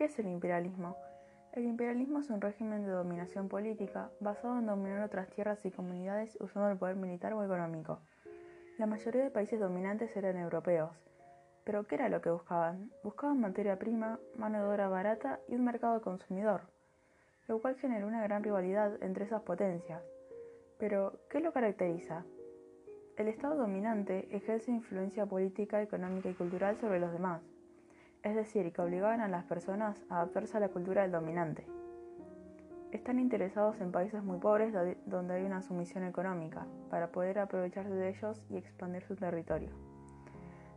¿Qué es el imperialismo? El imperialismo es un régimen de dominación política basado en dominar otras tierras y comunidades usando el poder militar o económico. La mayoría de países dominantes eran europeos. Pero ¿qué era lo que buscaban? Buscaban materia prima, mano de obra barata y un mercado consumidor, lo cual generó una gran rivalidad entre esas potencias. Pero, ¿qué lo caracteriza? El Estado dominante ejerce influencia política, económica y cultural sobre los demás es decir, que obligaban a las personas a adaptarse a la cultura del dominante. Están interesados en países muy pobres donde hay una sumisión económica, para poder aprovecharse de ellos y expandir su territorio.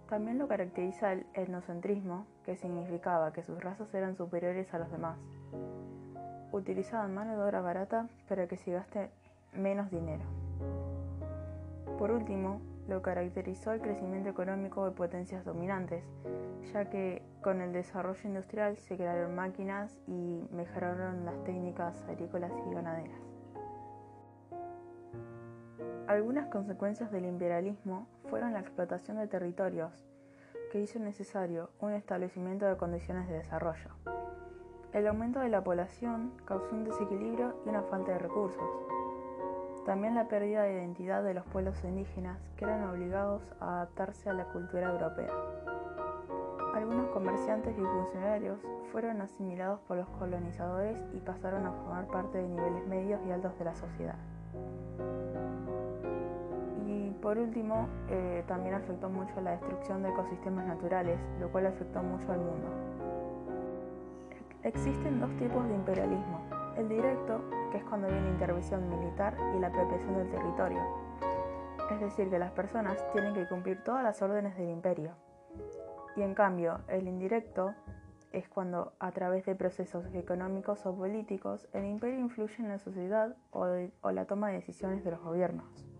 También lo caracteriza el etnocentrismo, que significaba que sus razas eran superiores a los demás. Utilizaban mano de obra barata para que se gaste menos dinero. Por último, lo caracterizó el crecimiento económico de potencias dominantes, ya que con el desarrollo industrial se crearon máquinas y mejoraron las técnicas agrícolas y ganaderas. Algunas consecuencias del imperialismo fueron la explotación de territorios, que hizo necesario un establecimiento de condiciones de desarrollo. El aumento de la población causó un desequilibrio y una falta de recursos. También la pérdida de identidad de los pueblos indígenas que eran obligados a adaptarse a la cultura europea. Algunos comerciantes y funcionarios fueron asimilados por los colonizadores y pasaron a formar parte de niveles medios y altos de la sociedad. Y por último, eh, también afectó mucho la destrucción de ecosistemas naturales, lo cual afectó mucho al mundo. Existen dos tipos de imperialismo, el directo, que es cuando viene intervención militar, y la apropiación del territorio. Es decir, que las personas tienen que cumplir todas las órdenes del imperio. Y en cambio, el indirecto es cuando, a través de procesos económicos o políticos, el imperio influye en la sociedad o, o la toma de decisiones de los gobiernos.